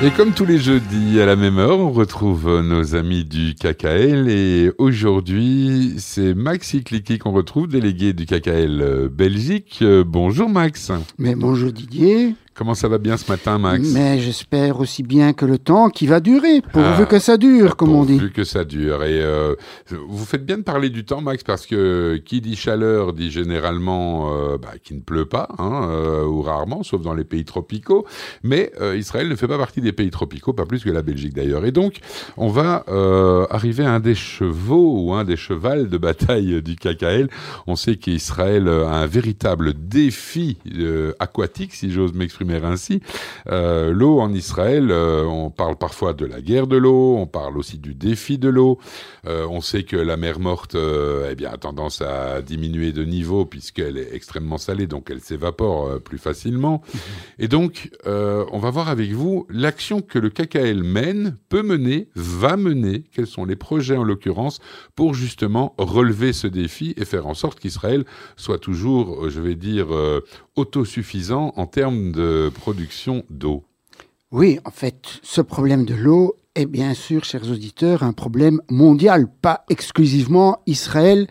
Et comme tous les jeudis à la même heure, on retrouve nos amis du KKL et aujourd'hui c'est Max Ikliki qu'on retrouve, délégué du KKL euh, Belgique. Euh, bonjour Max. Mais bonjour Didier. Comment ça va bien ce matin, Max? Mais j'espère aussi bien que le temps qui va durer, pourvu ah, que ça dure, comme on dit. Pourvu que ça dure. Et euh, vous faites bien de parler du temps, Max, parce que qui dit chaleur dit généralement euh, bah, qu'il ne pleut pas, hein, euh, ou rarement, sauf dans les pays tropicaux. Mais Israël ne fait pas partie des pays tropicaux, pas plus que la Belgique d'ailleurs. Et donc, on va arriver à un des chevaux ou un des chevals de bataille du KKL. On sait qu'Israël a un véritable défi aquatique, si j'ose m'exprimer ainsi. Euh, l'eau en Israël, euh, on parle parfois de la guerre de l'eau, on parle aussi du défi de l'eau. Euh, on sait que la mer morte eh bien, a tendance à diminuer de niveau puisqu'elle est extrêmement salée, donc elle s'évapore plus facilement. Mhm. Et donc, on va voir avec vous l'action que le KKL mène, peut mener, va mener, quels sont les projets en l'occurrence, pour justement relever ce défi et faire en sorte qu'Israël soit toujours, je vais dire, autosuffisant en termes de production d'eau Oui, en fait, ce problème de l'eau est bien sûr, chers auditeurs, un problème mondial, pas exclusivement Israël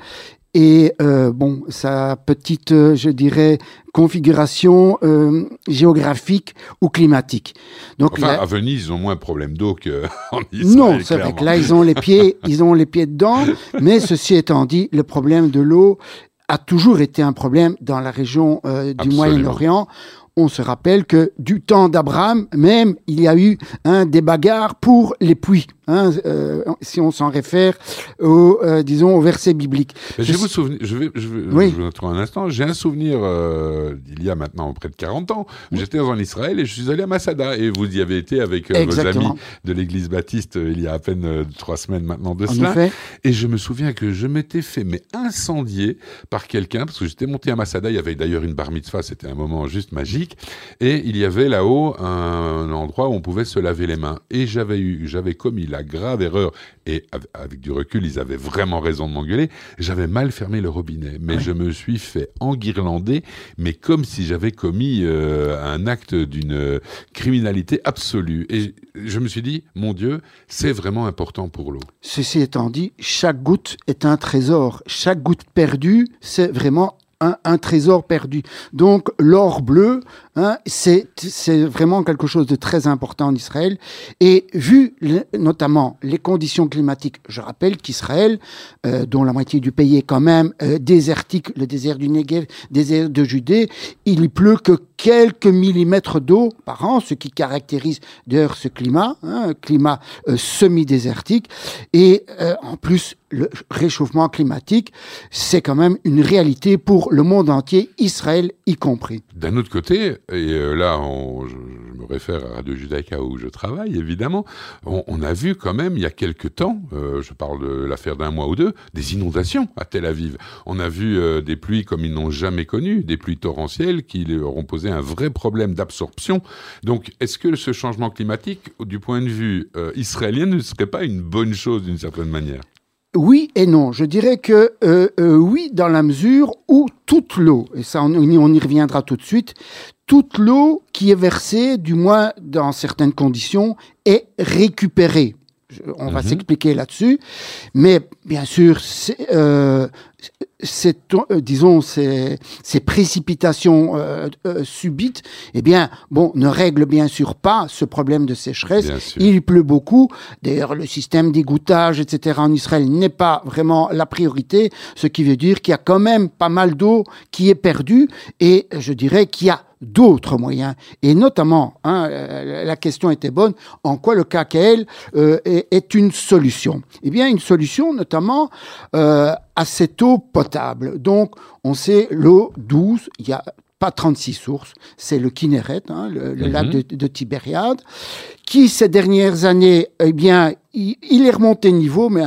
et euh, bon, sa petite, euh, je dirais, configuration euh, géographique ou climatique. Donc enfin, à Venise, ils ont moins de problèmes d'eau qu'en Israël. Non, c'est vrai que là, ils ont les pieds, ils ont les pieds dedans. mais ceci étant dit, le problème de l'eau a toujours été un problème dans la région euh, du Moyen-Orient on se rappelle que du temps d'Abraham, même, il y a eu un des bagarres pour les puits, hein, euh, si on s'en réfère au, euh, disons, au verset biblique. Je, vous souvenir, je vais, je vais, je un instant. J'ai un souvenir euh, il y a maintenant près de 40 ans. J'étais en Israël et je suis allé à Masada et vous y avez été avec vos amis de l'Église baptiste il y a à peine trois semaines maintenant de cela. Et je me souviens que je m'étais fait mais incendier par quelqu'un parce que j'étais monté à Masada. Il y avait d'ailleurs une bar mitzvah. C'était un moment juste magique. Et il y avait là-haut un endroit où on pouvait se laver les mains. Et j'avais eu, j'avais commis la grave erreur, et avec du recul, ils avaient vraiment raison de m'engueuler, j'avais mal fermé le robinet. Mais je me suis fait enguirlander, mais comme si j'avais commis euh, un acte d'une criminalité absolue. Et je me suis dit, mon Dieu, c'est vraiment important pour l'eau. Ceci étant dit, chaque goutte est un trésor. Chaque goutte perdue, c'est vraiment un, trésor perdu. Donc l'or bleu, hein, c'est vraiment quelque chose de très important en Israël. Et vu notamment les conditions climatiques, je rappelle qu'Israël, euh, dont la moitié du pays est quand même euh, désertique, le désert du Negev, désert de Judée, il y pleut que quelques millimètres d'eau par an, ce qui caractérise d'ailleurs ce climat, hein, un climat euh, semi-désertique. Et en plus, le réchauffement climatique, c'est quand même une réalité pour le monde entier, Israël y compris. D'un autre côté, et euh, là je, me réfère à Radio Judaïka où je travaille évidemment, on, a vu quand même il y a quelques temps, euh, je parle de l'affaire d'un mois ou deux, des inondations à Tel Aviv. On a vu euh, des pluies comme ils n'ont jamais connues, des pluies torrentielles qui leur ont posé un vrai problème d'absorption. Donc est-ce que ce changement climatique, du point de vue israélien, ne serait pas une bonne chose d'une certaine manière? Oui et non. Je dirais que euh, euh, oui, dans la mesure où toute l'eau, et ça on, on, y reviendra tout de suite, toute l'eau qui est versée, du moins dans certaines conditions, est récupérée. On va mhm. s'expliquer là-dessus. Mais bien sûr, euh, euh, disons, ces, ces précipitations euh, subites, eh bien, bon, ne règlent bien sûr pas ce problème de sécheresse. Il pleut beaucoup. D'ailleurs, le système d'égouttage, etc., en Israël n'est pas vraiment la priorité, ce qui veut dire qu'il y a quand même pas mal d'eau qui est perdue, et je dirais qu'il y a d'autres moyens. Et notamment, hein, la question était bonne, en quoi le KKL est, est, une solution? Eh bien, une solution notamment euh, à cette eau potable. Donc, on sait l'eau douce, il y a pas 36 sources, c'est le Kinneret, hein, le, lac mhm. de, Tibériade, qui ces dernières années, eh bien, il, est remonté niveau, mais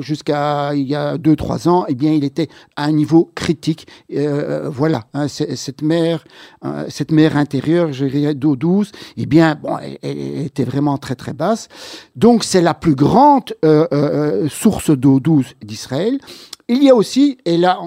jusqu'à il y a 2-3 ans, eh bien, il était à un niveau critique. Euh, voilà, hein, cette mer, euh, cette mer intérieure, je dirais d'eau douce, eh bien, bon, elle, était vraiment très très basse. Donc, c'est la plus grande euh, source d'eau douce d'Israël. Il y a aussi, et là,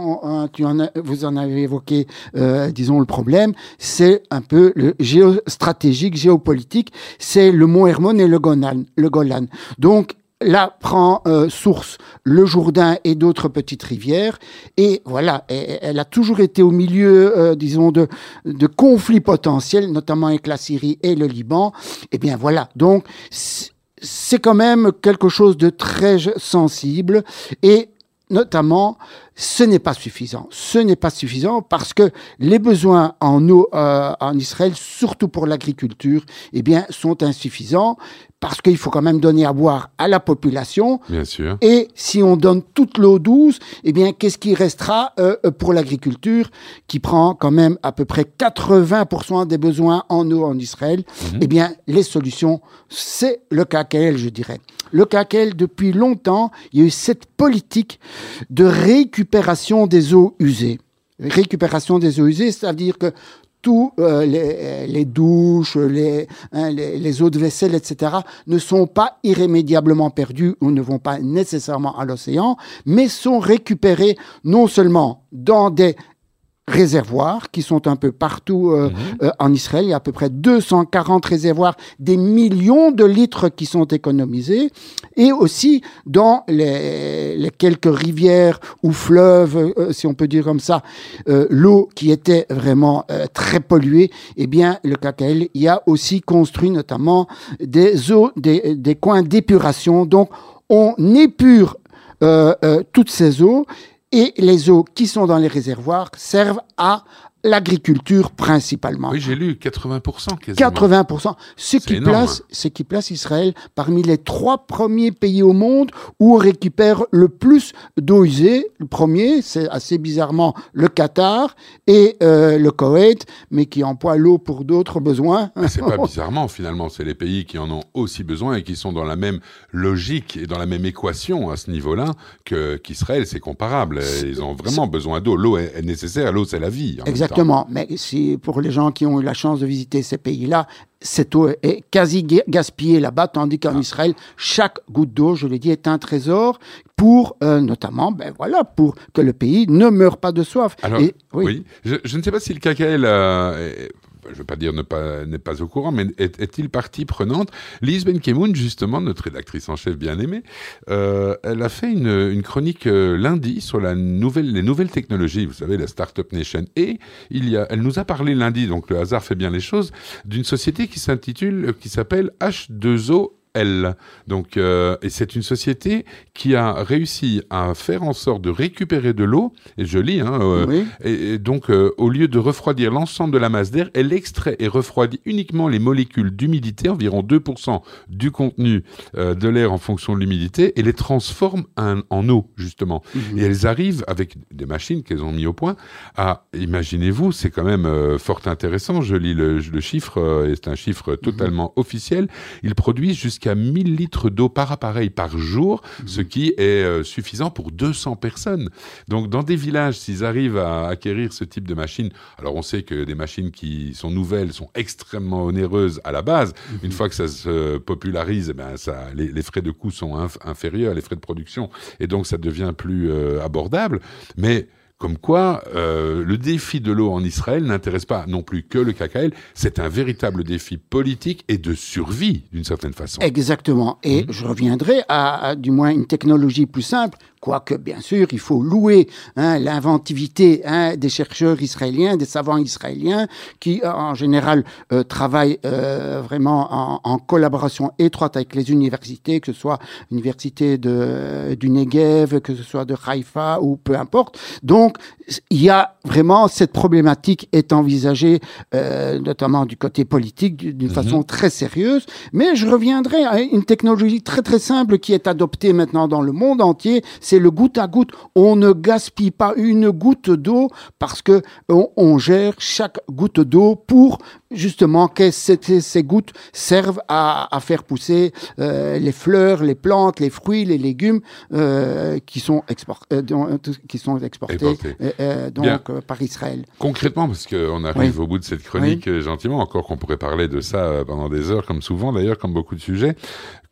vous en avez évoqué, euh, disons, le problème, c'est un peu le géostratégique, géopolitique, c'est le Mont Hermon et le Golan. Le Golan. Donc, là prend euh, source le Jourdain et d'autres petites rivières. Et voilà, elle a toujours été au milieu, euh, disons, de, de conflits potentiels, notamment avec la Syrie et le Liban. Et eh bien voilà, donc c'est quand même quelque chose de très sensible. Et notamment, ce n'est pas suffisant. Ce n'est pas suffisant parce que les besoins en eau euh, en Israël, surtout pour l'agriculture, eh bien, sont insuffisants parce qu'il faut quand même donner à boire à la population. Bien sûr. Et si on donne toute l'eau douce, eh bien, qu'est-ce qui restera euh, pour l'agriculture qui prend quand même à peu près 80% des besoins en eau en Israël? Mhm. Eh bien, les solutions, c'est le KKL, je dirais. Le KKL, depuis longtemps, il y a eu cette politique de récupération des eaux usées. Récupération des eaux usées, c'est-à-dire que tous euh, les, douches, hein, les, eaux de vaisselle, etc., ne sont pas irrémédiablement perdus ou ne vont pas nécessairement à l'océan, mais sont récupérés non seulement dans des réservoirs qui sont un peu partout euh, mhm. euh, en Israël. Il y a à peu près 240 réservoirs, des millions de litres qui sont économisés. Et aussi dans les, les quelques rivières ou fleuves, euh, si on peut dire comme ça, l'eau qui était vraiment très polluée, eh bien, le KKL y a aussi construit notamment des eaux, des, des coins d'épuration. Donc, on épure toutes ces eaux et les eaux qui sont dans les réservoirs servent à l'agriculture principalement. Oui, j'ai lu 80% quasiment. 80%, ce qui, place, hein. ce qui place Israël parmi les trois premiers pays au monde où on récupère le plus d'eau usée. Le premier, c'est assez bizarrement le Qatar et euh, le Koweït, mais qui emploient l'eau pour d'autres besoins. C'est pas bizarrement finalement, c'est les pays qui en ont aussi besoin et qui sont dans la même logique et dans la même équation à ce niveau-là qu'Israël. C'est comparable. Ils ont vraiment besoin d'eau. L'eau est, nécessaire. L'eau, c'est la vie. Exactement. Exactement. Mais si, pour les gens qui ont eu la chance de visiter ces pays-là, cette eau est quasi gaspillée là-bas, tandis qu'en ah. Israël, chaque goutte d'eau, je l'ai dit, est un trésor pour, euh, notamment, ben voilà, pour que le pays ne meure pas de soif. Alors, oui. Je, ne sais pas si le KKL euh, je ne veux pas dire n'est pas, pas au courant, mais est-il partie prenante? Lise Benkemoun, justement, notre rédactrice en chef bien aimée, euh, elle a fait une, chronique euh, lundi sur la nouvelle, les nouvelles technologies, vous savez, la Startup Nation. Et il y a, elle nous a parlé lundi, donc le hasard fait bien les choses, d'une société qui s'intitule, qui s'appelle H2O Donc, euh, et c'est une société qui a réussi à faire en sorte de récupérer de l'eau, et je lis, hein, euh, et, donc euh, au lieu de refroidir l'ensemble de la masse d'air, elle extrait et refroidit uniquement les molécules d'humidité, environ 2% du contenu de l'air en fonction de l'humidité, et les transforme en, eau, justement. Mhm. Et elles arrivent avec des machines qu'elles ont mis au point à, imaginez-vous, c'est quand même fort intéressant, je lis le, chiffre, et c'est un chiffre mhm. totalement officiel, ils produisent jusqu'à à 1000 litres d'eau par appareil par jour, mmh. ce qui est euh, suffisant pour 200 personnes. Donc dans des villages, s'ils arrivent à acquérir ce type de machine, alors on sait que des machines qui sont nouvelles sont extrêmement onéreuses à la base. Mmh. Une fois que ça se popularise, eh ben ça, les, frais de coût sont inférieurs, les frais de production, et donc ça devient plus euh, abordable. Mais comme quoi, euh, le défi de l'eau en Israël n'intéresse pas non plus que le KKL, c'est un véritable défi politique et de survie, d'une certaine façon. Exactement. Et mmh. je reviendrai à, du moins une technologie plus simple Quoique, bien sûr, il faut louer hein, l'inventivité hein, des chercheurs israéliens, des savants israéliens, qui euh, en général euh, travaillent euh, vraiment en, collaboration étroite avec les universités, que ce soit l'université du Negev, que ce soit de Haïfa ou peu importe. Donc, il y a vraiment cette problématique est envisagée, notamment du côté politique, d'une mhm. façon très sérieuse. Mais je reviendrai à une technologie très très simple qui est adoptée maintenant dans le monde entier. C'est le goutte à goutte. On ne gaspille pas une goutte d'eau parce que on, gère chaque goutte d'eau pour justement que ces, gouttes servent à, faire pousser euh, les fleurs, les plantes, les fruits, les légumes euh, qui, sont euh, qui sont exportés donc par Israël. Concrètement, parce qu'on arrive au bout de cette chronique, gentiment, encore qu'on pourrait parler de ça pendant des heures, comme souvent d'ailleurs, comme beaucoup de sujets.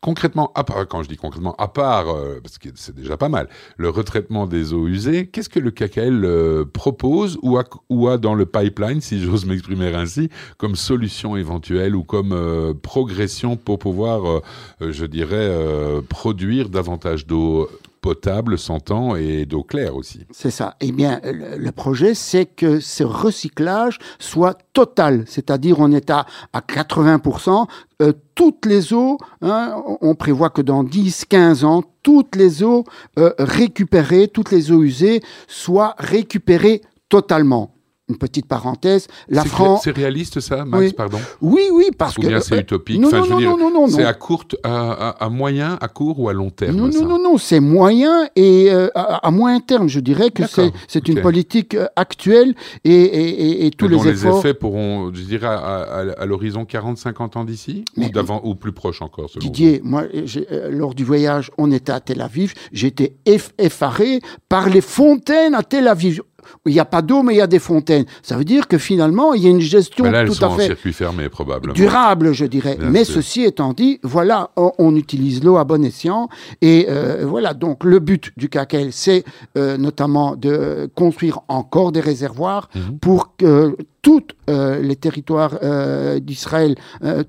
Concrètement, à part, quand je dis concrètement, à part, parce que c'est déjà pas mal, le retraitement des eaux usées, qu'est-ce que le KKL propose ou a, ou a dans le pipeline, si j'ose m'exprimer ainsi, comme solution éventuelle ou comme progression pour pouvoir, je dirais, produire davantage d'eau potable, s'entend, et d'eau claire aussi. C'est ça. Eh bien, le, projet, c'est que ce recyclage soit total, c'est-à-dire on est à, à 80%. Euh, toutes les eaux, hein, on prévoit que dans 10-15 ans, toutes les eaux euh, récupérées, toutes les eaux usées soient récupérées totalement une petite parenthèse. La France. C'est réaliste ça, Max, pardon Oui, oui, parce ou que. bien c'est utopique. Non, non, non, non, non, C'est à courte, à, moyen, à court ou à long terme Non, non, non, non, c'est moyen et euh, à, moyen terme. Je dirais que c'est une politique euh, actuelle et, et, et, tous les efforts. les effets pourront, je dirais, à, l'horizon 40-50 ans d'ici ou plus proche encore. Selon Didier, moi, euh, lors du voyage, on était à Tel Aviv. J'étais effaré par les fontaines à Tel Aviv il n'y a pas d'eau, mais il y a des fontaines. Ça veut dire que finalement, il y a une gestion tout à fait circuit fermé, probablement. durable, je dirais. mais ceci étant dit, voilà, on, utilise l'eau à bon escient. Et euh, voilà, donc le but du CACEL, c'est euh, notamment de construire encore des réservoirs mhm. pour que tous euh, les territoires d'Israël,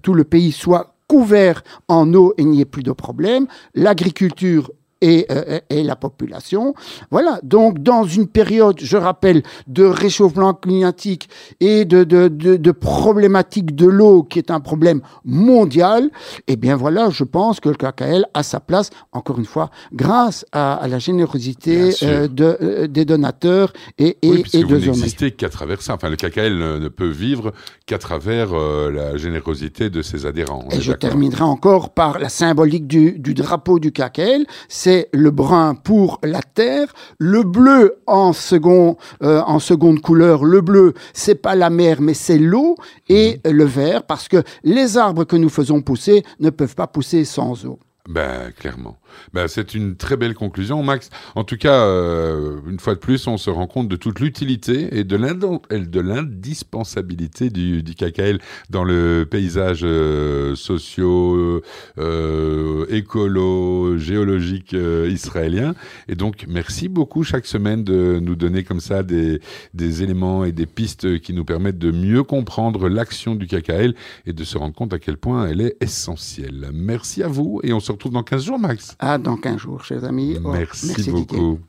tout le pays soit couvert en eau et n'y ait plus de problème. L'agriculture euh, et, la population. Voilà, donc dans une période, je rappelle, de réchauffement climatique et de, de, de, problématique de l'eau qui est un problème mondial, eh bien voilà, je pense que le KKL a sa place, encore une fois, grâce à, la générosité euh, de, euh, des donateurs et, et, oui, et de vous n'existez qu'à travers ça. Enfin, le KKL ne, peut vivre qu'à travers la générosité de ses adhérents. Et je terminerai encore par la symbolique du, du drapeau du KKL. C'est le brun pour la terre, le bleu en, second, euh, en seconde couleur, le bleu, c'est pas la mer, mais c'est l'eau, et mhm. le vert, parce que les arbres que nous faisons pousser ne peuvent pas pousser sans eau. Ben, clairement. Ben, c'est une très belle conclusion, Max. En tout cas, euh, une fois de plus, on se rend compte de toute l'utilité et de l'indispensabilité du, du KKL dans le paysage euh, socio, euh, écolo, géologique euh, israélien. Et donc, merci beaucoup chaque semaine de nous donner comme ça des, des éléments et des pistes qui nous permettent de mieux comprendre l'action du KKL et de se rendre compte à quel point elle est essentielle. Merci à vous et on se retrouve dans 15 jours, Max. À dans 15 jours, chers amis. Merci, beaucoup.